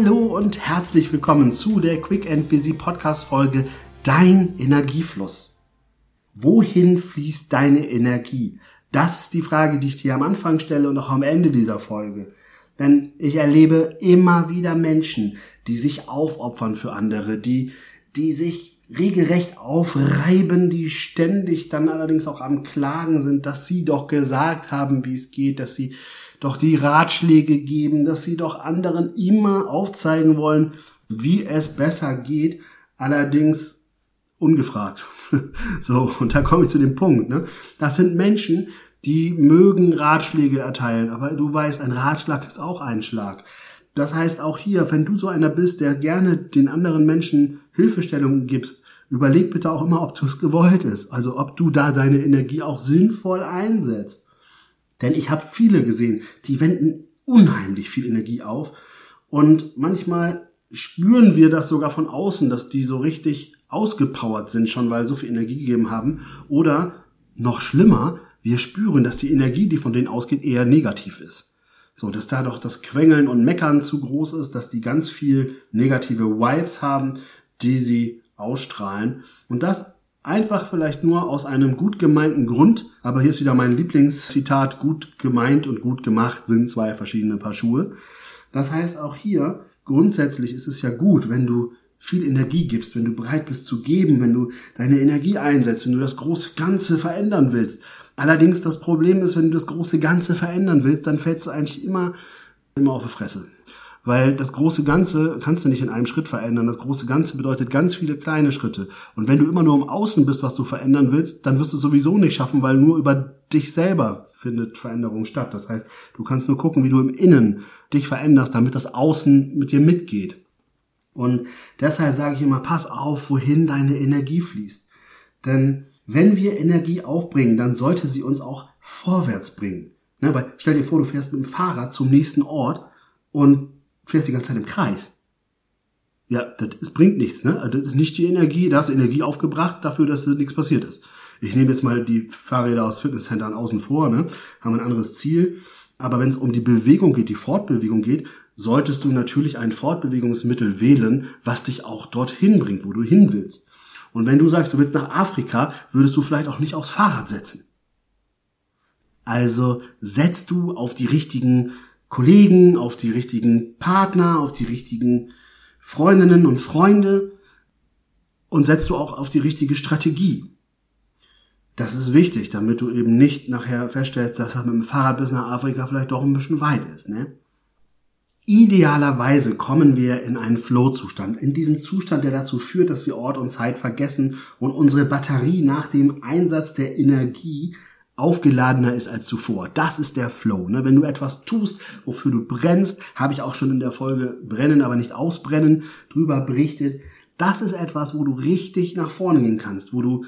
Hallo und herzlich willkommen zu der Quick and Busy Podcast Folge Dein Energiefluss. Wohin fließt deine Energie? Das ist die Frage, die ich dir am Anfang stelle und auch am Ende dieser Folge. Denn ich erlebe immer wieder Menschen, die sich aufopfern für andere, die, die sich regelrecht aufreiben, die ständig dann allerdings auch am Klagen sind, dass sie doch gesagt haben, wie es geht, dass sie doch die Ratschläge geben, dass sie doch anderen immer aufzeigen wollen, wie es besser geht, allerdings ungefragt. so, und da komme ich zu dem Punkt. Ne? Das sind Menschen, die mögen Ratschläge erteilen, aber du weißt, ein Ratschlag ist auch ein Schlag. Das heißt auch hier, wenn du so einer bist, der gerne den anderen Menschen Hilfestellungen gibst, überleg bitte auch immer, ob du es gewollt ist. Also ob du da deine Energie auch sinnvoll einsetzt. Denn ich habe viele gesehen, die wenden unheimlich viel Energie auf und manchmal spüren wir das sogar von außen, dass die so richtig ausgepowert sind schon, weil so viel Energie gegeben haben. Oder noch schlimmer, wir spüren, dass die Energie, die von denen ausgeht, eher negativ ist. So, dass da doch das Quengeln und Meckern zu groß ist, dass die ganz viel negative Vibes haben, die sie ausstrahlen. Und das Einfach vielleicht nur aus einem gut gemeinten Grund, aber hier ist wieder mein Lieblingszitat, gut gemeint und gut gemacht sind zwei verschiedene Paar Schuhe. Das heißt auch hier, grundsätzlich ist es ja gut, wenn du viel Energie gibst, wenn du bereit bist zu geben, wenn du deine Energie einsetzt, wenn du das große Ganze verändern willst. Allerdings das Problem ist, wenn du das große Ganze verändern willst, dann fällst du eigentlich immer, immer auf die Fresse. Weil das große Ganze kannst du nicht in einem Schritt verändern. Das große Ganze bedeutet ganz viele kleine Schritte. Und wenn du immer nur im Außen bist, was du verändern willst, dann wirst du sowieso nicht schaffen, weil nur über dich selber findet Veränderung statt. Das heißt, du kannst nur gucken, wie du im Innen dich veränderst, damit das Außen mit dir mitgeht. Und deshalb sage ich immer, pass auf, wohin deine Energie fließt. Denn wenn wir Energie aufbringen, dann sollte sie uns auch vorwärts bringen. Ne, weil stell dir vor, du fährst mit dem Fahrrad zum nächsten Ort und fährst die ganze Zeit im Kreis. Ja, das, das bringt nichts, ne? Also das ist nicht die Energie, da hast du Energie aufgebracht dafür, dass nichts passiert ist. Ich nehme jetzt mal die Fahrräder aus Fitnesscentern außen vor, ne? Haben ein anderes Ziel. Aber wenn es um die Bewegung geht, die Fortbewegung geht, solltest du natürlich ein Fortbewegungsmittel wählen, was dich auch dorthin bringt, wo du hin willst. Und wenn du sagst, du willst nach Afrika, würdest du vielleicht auch nicht aufs Fahrrad setzen. Also setzt du auf die richtigen Kollegen, auf die richtigen Partner, auf die richtigen Freundinnen und Freunde und setzt du auch auf die richtige Strategie. Das ist wichtig, damit du eben nicht nachher feststellst, dass das mit dem Fahrrad bis nach Afrika vielleicht doch ein bisschen weit ist. Ne? Idealerweise kommen wir in einen Flow-Zustand, in diesen Zustand, der dazu führt, dass wir Ort und Zeit vergessen und unsere Batterie nach dem Einsatz der Energie aufgeladener ist als zuvor. Das ist der Flow. Ne? Wenn du etwas tust, wofür du brennst, habe ich auch schon in der Folge Brennen, aber nicht ausbrennen drüber berichtet. Das ist etwas, wo du richtig nach vorne gehen kannst, wo du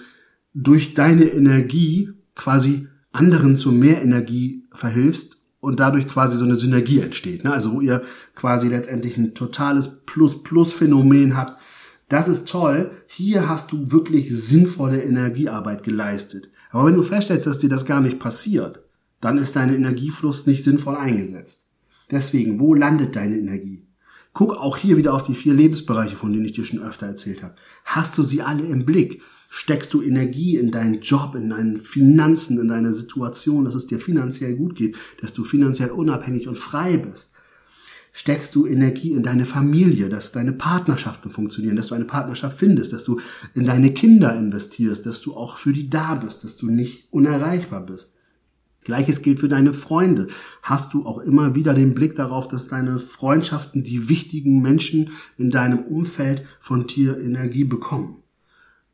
durch deine Energie quasi anderen zu mehr Energie verhilfst und dadurch quasi so eine Synergie entsteht. Ne? Also wo ihr quasi letztendlich ein totales Plus-Plus-Phänomen habt. Das ist toll. Hier hast du wirklich sinnvolle Energiearbeit geleistet. Aber wenn du feststellst, dass dir das gar nicht passiert, dann ist dein Energiefluss nicht sinnvoll eingesetzt. Deswegen, wo landet deine Energie? Guck auch hier wieder auf die vier Lebensbereiche, von denen ich dir schon öfter erzählt habe. Hast du sie alle im Blick? Steckst du Energie in deinen Job, in deinen Finanzen, in deine Situation, dass es dir finanziell gut geht, dass du finanziell unabhängig und frei bist? Steckst du Energie in deine Familie, dass deine Partnerschaften funktionieren, dass du eine Partnerschaft findest, dass du in deine Kinder investierst, dass du auch für die da bist, dass du nicht unerreichbar bist. Gleiches gilt für deine Freunde. Hast du auch immer wieder den Blick darauf, dass deine Freundschaften, die wichtigen Menschen in deinem Umfeld von dir Energie bekommen?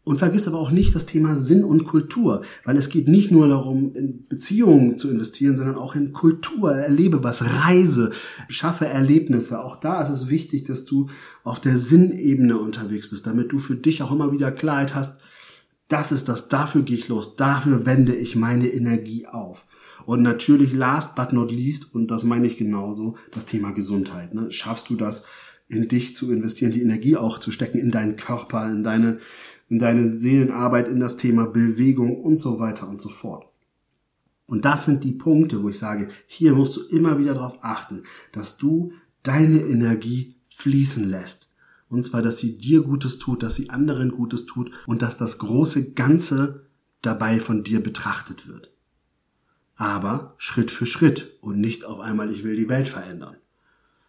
Und vergiss aber auch nicht das Thema Sinn und Kultur, weil es geht nicht nur darum, in Beziehungen zu investieren, sondern auch in Kultur. Erlebe was, reise, schaffe Erlebnisse. Auch da ist es wichtig, dass du auf der Sinnebene unterwegs bist, damit du für dich auch immer wieder Klarheit hast, das ist das, dafür gehe ich los, dafür wende ich meine Energie auf. Und natürlich last but not least, und das meine ich genauso, das Thema Gesundheit. Ne? Schaffst du das, in dich zu investieren, die Energie auch zu stecken, in deinen Körper, in deine in deine Seelenarbeit, in das Thema Bewegung und so weiter und so fort. Und das sind die Punkte, wo ich sage, hier musst du immer wieder darauf achten, dass du deine Energie fließen lässt. Und zwar, dass sie dir Gutes tut, dass sie anderen Gutes tut und dass das große Ganze dabei von dir betrachtet wird. Aber Schritt für Schritt und nicht auf einmal, ich will die Welt verändern.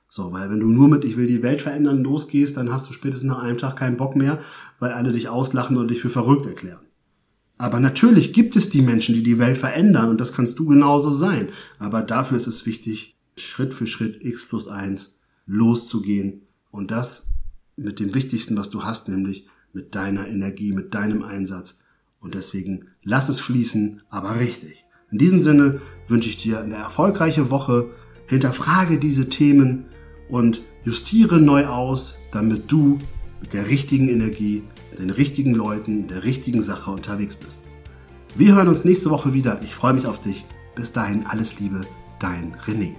So, weil wenn du nur mit Ich will die Welt verändern losgehst, dann hast du spätestens nach einem Tag keinen Bock mehr, weil alle dich auslachen und dich für verrückt erklären. Aber natürlich gibt es die Menschen, die die Welt verändern und das kannst du genauso sein. Aber dafür ist es wichtig, Schritt für Schritt X plus eins loszugehen und das mit dem Wichtigsten, was du hast, nämlich mit deiner Energie, mit deinem Einsatz. Und deswegen lass es fließen, aber richtig. In diesem Sinne wünsche ich dir eine erfolgreiche Woche, hinterfrage diese Themen und justiere neu aus, damit du mit der richtigen Energie, mit den richtigen Leuten, der richtigen Sache unterwegs bist. Wir hören uns nächste Woche wieder. Ich freue mich auf dich. Bis dahin alles Liebe, dein René.